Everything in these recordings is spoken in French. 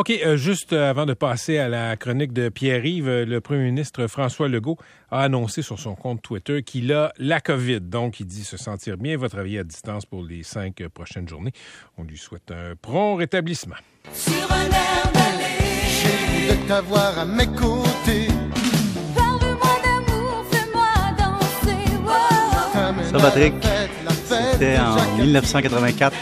OK, euh, juste euh, avant de passer à la chronique de Pierre-Yves, euh, le premier ministre François Legault a annoncé sur son compte Twitter qu'il a la COVID. Donc, il dit se sentir bien, va travailler à distance pour les cinq prochaines journées. On lui souhaite un prompt rétablissement. Sur un air de t'avoir à mes côtés. parle-moi d'amour, fais-moi danser. wow. Ta main Ça, Patrick, C'était en Jacques 1984.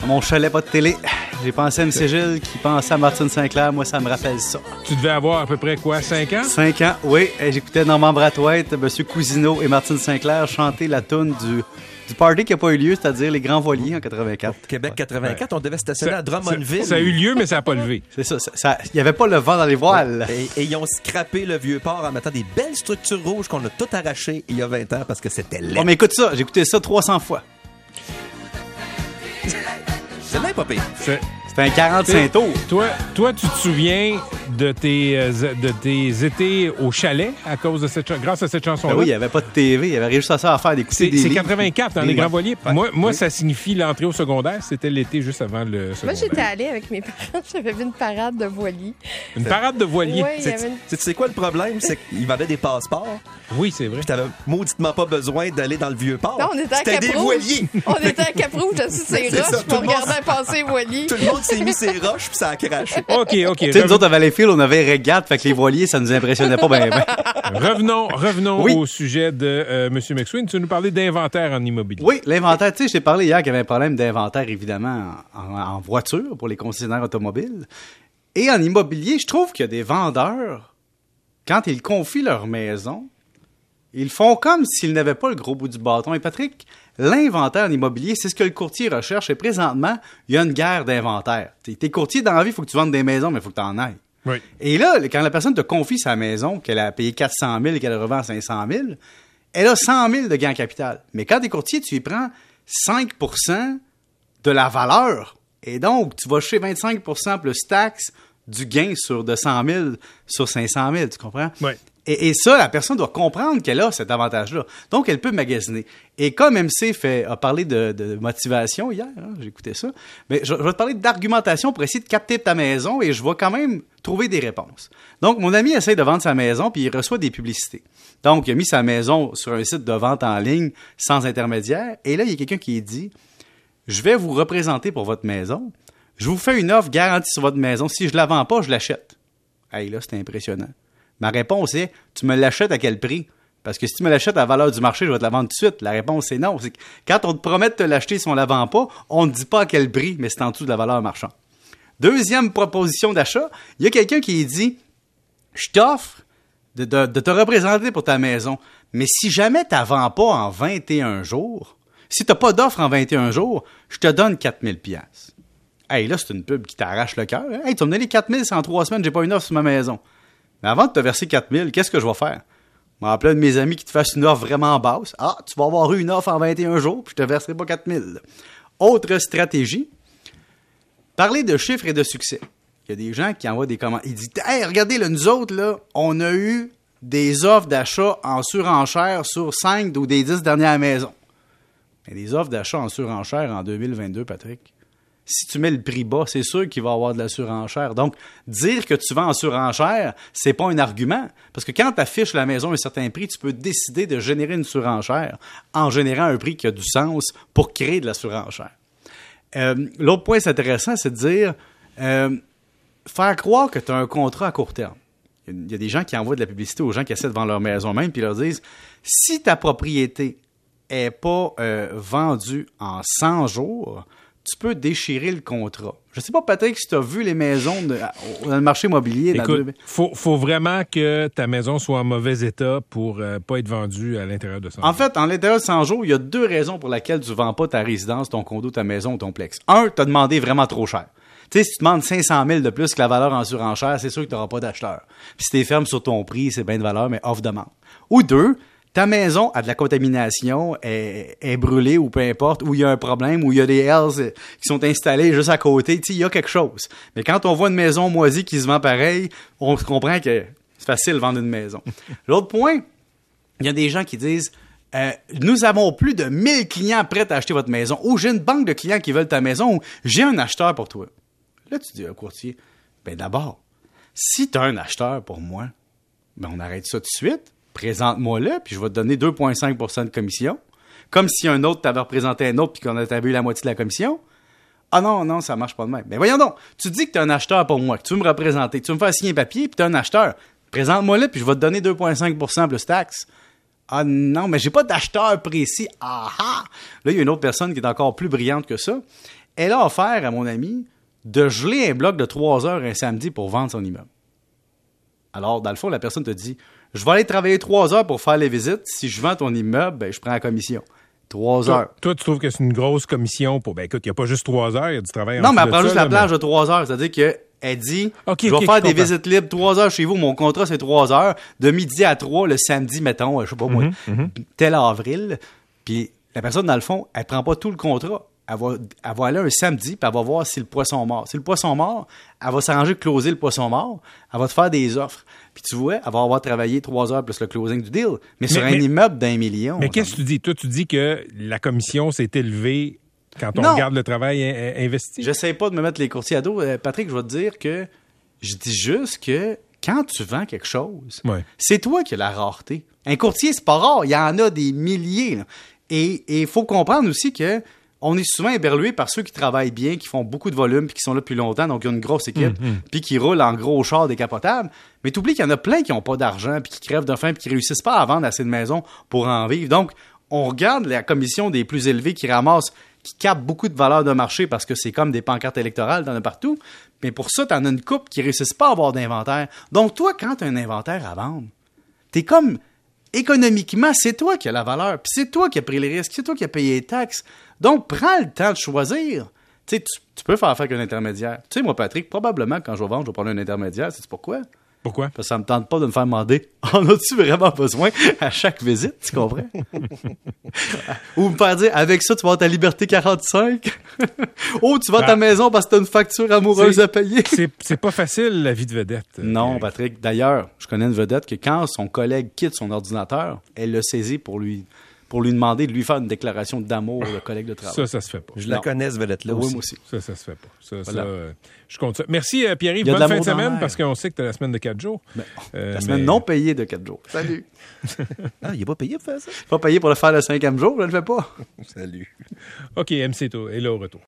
À mon chalet, pas de télé. J'ai pensé à M. Gilles qui pensait à Martine Sinclair. Moi, ça me rappelle ça. Tu devais avoir à peu près quoi, cinq ans? Cinq ans, oui. J'écoutais Normand Brathwaite, M. Cousineau et Martine Sinclair chanter la toune du, du party qui n'a pas eu lieu, c'est-à-dire les Grands Voiliers en 84. Québec 84, on devait stationner à Ça, Drummondville. ça a eu lieu, mais ça n'a pas levé. C'est ça. ça- ça- Il n'y avait pas le vent dans les voiles. Et, et ils ont scrappé le vieux port en mettant des belles structures rouges qu'on a tout arrachées il y a 20 ans parce que c'était laid. Oh, mais écoute ça. J'ai écouté ça 300 fois. C'est un 45 tours. Toi, toi, tu te souviens de tes, euh, de tes étés au chalet à cause de cette, grâce à cette chanson-là? Ben oui, il n'y avait pas de TV. Il y avait juste ça à faire d'écouter C'est des c'est livres. 84 dans Des- les Grands. Voiliers. Ouais. Moi, moi Oui. ça signifie l'entrée au secondaire. C'était l'été juste avant le Moi, secondaire. j'étais allée avec mes parents. J'avais vu une parade de voiliers. Une parade de voiliers. Y C'est- une- Tu sais quoi le problème? C'est qu'ils vendaient des passeports, Oui, c'est vrai. puis t'avais mauditement pas besoin d'aller dans le vieux port. Non, on était à C'était des voiliers. On était à Cap-Rouge, assis sur ces C'est roches, on le monde- regardait passer les voiliers. Tout le monde s'est mis ses roches, puis ça a craché. OK, OK. Tu sais, nous autres, On avait régate, fait que les voiliers, ça nous impressionnait pas bien. revenons revenons Oui. au sujet de euh, M. McSween. Tu veux nous parler d'inventaire en immobilier. Oui, l'inventaire, tu sais, je t'ai parlé hier qu'il y avait un problème d'inventaire, évidemment, en, en voiture pour les concessionnaires automobiles. Et en immobilier, je trouve qu'il y a des vendeurs, quand ils confient leur maison, ils font comme s'ils n'avaient pas le gros bout du bâton. Et Patrick, l'inventaire en immobilier, c'est ce que le courtier recherche. Et présentement, il y a une guerre d'inventaire. T'es t'es courtier dans la vie, il faut que tu vendes des maisons, mais il faut que tu en ailles. Oui. Et là, quand la personne te confie sa maison, qu'elle a payé 400 000 et qu'elle revend 500 000, elle a 100 000 de gain en capital. Mais quand tu es courtier, tu y prends 5% de la valeur. Et donc, tu vas chez 25% plus taxes du gain sur de 100 000 sur 500 000, tu comprends? Oui. Et, ça, la personne doit comprendre qu'elle a cet avantage-là. Donc, elle peut magasiner. Et comme MC a parlé de, motivation hier, hein, j'ai écouté ça, mais je, vais te parler d'argumentation pour essayer de capter ta maison et je vais quand même trouver des réponses. Donc, mon ami essaie de vendre sa maison puis il reçoit des publicités. Donc, il a mis sa maison sur un site de vente en ligne sans intermédiaire et là, il y a quelqu'un qui dit Je vais vous représenter pour votre maison. Je vous fais une offre garantie sur votre maison. Si je la vends pas, je l'achète. Hey, là, c'est impressionnant. Ma réponse est Tu me l'achètes à quel prix? Parce que si tu me l'achètes à la valeur du marché, je vais te la vendre tout de suite. La réponse est non. Quand on te promet de te l'acheter si on la vend pas, on ne dit pas à quel prix, mais c'est en dessous de la valeur marchande. Deuxième proposition d'achat, il y a quelqu'un qui dit Je t'offre de, te représenter pour ta maison, mais si jamais tu ne vends pas en 21 jours, si tu n'as pas d'offre en 21 jours, je te donne 4000 pièces. Hey, là, c'est une pub qui t'arrache le cœur. hein? Hey, tu vas me donner 4000 c'est en trois semaines, j'ai pas une offre sur ma maison. Mais avant de te verser 4000, qu'est-ce que je vais faire? Je vais appeler un de mes amis qui te fasse une offre vraiment basse. Ah, tu vas avoir eu une offre en 21 jours, puis je te verserai pas 4000. Autre stratégie, parler de chiffres et de succès. Il y a des gens qui envoient des commentaires. Ils disent Hey, regardez, là, nous autres, là, on a eu des offres d'achat en surenchère sur 5 ou des 10 dernières maisons. Mais des offres d'achat en surenchère en 2022, Patrick, si tu mets le prix bas, c'est sûr qu'il va y avoir de la surenchère. Donc, dire que tu vends en surenchère, c'est pas un argument. Parce que quand tu affiches la maison à un certain prix, tu peux décider de générer une surenchère en générant un prix qui a du sens pour créer de la surenchère. Euh, L'autre point, intéressant, c'est de dire euh, faire croire que tu as un contrat à court terme. Il y a- des gens qui envoient de la publicité aux gens qui essaient de vendre leur maison même, puis leur disent si ta propriété est pas euh, vendue en 100 jours, tu peux déchirer le contrat. Je sais pas, Patrick, si tu as vu les maisons de- dans le marché immobilier. dans Écoute, le- faut, faut vraiment que ta maison soit en mauvais état pour euh, pas être vendue à l'intérieur de ça. En fait, en l'intérieur de 100 jours, il y a deux raisons pour lesquelles tu ne vends pas ta résidence, ton condo, ta maison ou ton plex. Un, tu as demandé vraiment trop cher. Tu sais, si tu demandes 500 000 de plus que la valeur en surenchère, c'est sûr que tu n'auras pas d'acheteur. Puis si tu es ferme sur ton prix, c'est bien de valeur, mais offre-demande. Ou deux, ta maison a de la contamination, est, est brûlée ou peu importe, ou il y a un problème, ou il y a des hells qui sont installés juste à côté. Tu il y a quelque chose. Mais quand on voit une maison moisie qui se vend pareil, on comprend que c'est facile de vendre une maison. L'autre point, il y a des gens qui disent euh, Nous avons plus de 1000 clients prêts à acheter votre maison, ou j'ai une banque de clients qui veulent ta maison, ou j'ai un acheteur pour toi. Là, tu dis à un courtier, ben d'abord, si tu as un acheteur pour moi, ben on arrête ça tout de suite. Présente-moi-le, puis je vais te donner 2,5% de commission. Comme si un autre t'avait représenté un autre, puis qu'on avait eu la moitié de la commission. Ah non, non, ça marche pas de même. Mais voyons donc, tu dis que tu es un acheteur pour moi, que tu veux me représenter, que tu veux me faire signer un papier, puis tu es un acheteur. Présente-moi-le, puis je vais te donner 2,5% plus taxes. Ah non, mais j'ai pas d'acheteur précis. Ah ah! Là, il y a une autre personne qui est encore plus brillante que ça. Elle a offert à mon ami de geler un bloc de 3 heures un samedi pour vendre son immeuble. Alors, dans le fond, la personne te dit Je vais aller travailler 3 heures pour faire les visites. Si je vends ton immeuble, ben, je prends la commission. 3 heures. Toi, toi, tu trouves que c'est une grosse commission pour. Ben écoute, il n'y a pas juste trois heures, il y a du travail en Non, mais elle prend juste ça, la là, plage de 3 heures. C'est-à-dire qu'elle dit Ok, Je vais faire des comprends. visites libres 3 heures chez vous. Mon contrat, c'est 3 heures. De midi à 3, le samedi, mettons, je sais pas moi, Mhm, tel avril. Puis la personne, dans le fond, elle prend pas tout le contrat. Elle va, elle va aller un samedi, puis elle va voir si le poisson mort. Si le poisson mort, elle va s'arranger de closer le poisson mort. Elle va te faire des offres. Puis tu vois, elle va avoir travaillé 3 heures plus le closing du deal. Mais, sur un immeuble d'un million. Mais qu'est-ce que tu dis? Toi, tu dis que la commission s'est élevée quand on Non. regarde le travail in- in- investi. J'essaie pas de me mettre les courtiers à dos. Euh, Patrick, je vais te dire que je dis juste que quand tu vends quelque chose, Ouais. c'est toi qui as la rareté. Un courtier, c'est pas rare. Il y en a des milliers. là. Et il faut comprendre aussi que on est souvent éberlué par ceux qui travaillent bien, qui font beaucoup de volume, puis qui sont là depuis longtemps, donc ils ont une grosse équipe, puis qui roulent en gros char décapotable. Mais t'oublies qu'il y en a plein qui n'ont pas d'argent, puis qui crèvent de faim, puis qui réussissent pas à vendre assez de maisons pour en vivre. Donc, on regarde la commission des plus élevés qui ramassent, qui capent beaucoup de valeur de marché parce que c'est comme des pancartes électorales, t'en as partout. Mais pour ça, t'en as une coupe qui réussissent pas à avoir d'inventaire. Donc, toi, quand t'as un inventaire à vendre, t'es comme économiquement, c'est toi qui as la valeur, puis c'est toi qui as pris les risques, c'est toi qui as payé les taxes. Donc, prends le temps de choisir. Tu tu peux faire affaire avec un intermédiaire. Tu sais, moi, Patrick, probablement, quand je vais vendre, je vais prendre un intermédiaire. C'est pourquoi? Pourquoi? Parce que ça me tente pas de me faire demander en as-tu vraiment besoin à chaque visite, tu comprends? Ou me faire dire avec ça, tu vas avoir ta liberté 45. oh, tu vends ta Ah. maison parce que t'as une facture amoureuse à payer. C'est pas facile, la vie de vedette. euh, Non. Patrick. D'ailleurs, je connais une vedette que quand son collègue quitte son ordinateur, elle le saisit pour lui, pour lui demander de lui faire une déclaration d'amour, le collègue de travail. Ça, ça se fait pas. Je la connais, ce vedette-là oui, aussi. moi aussi. Ça, ça se fait pas. Ça, Voilà. ça, euh, je compte ça. Merci, euh, Pierre-Yves. Il y a de Bonne fin de semaine parce qu'on sait que tu as la semaine de 4 jours. Euh, La semaine mais- non payée de 4 jours. Salut. Ah, il est pas payé pour faire ça? Pas payé pour le faire le cinquième jour, je ne le fais pas. Salut. OK, MC est là au retour.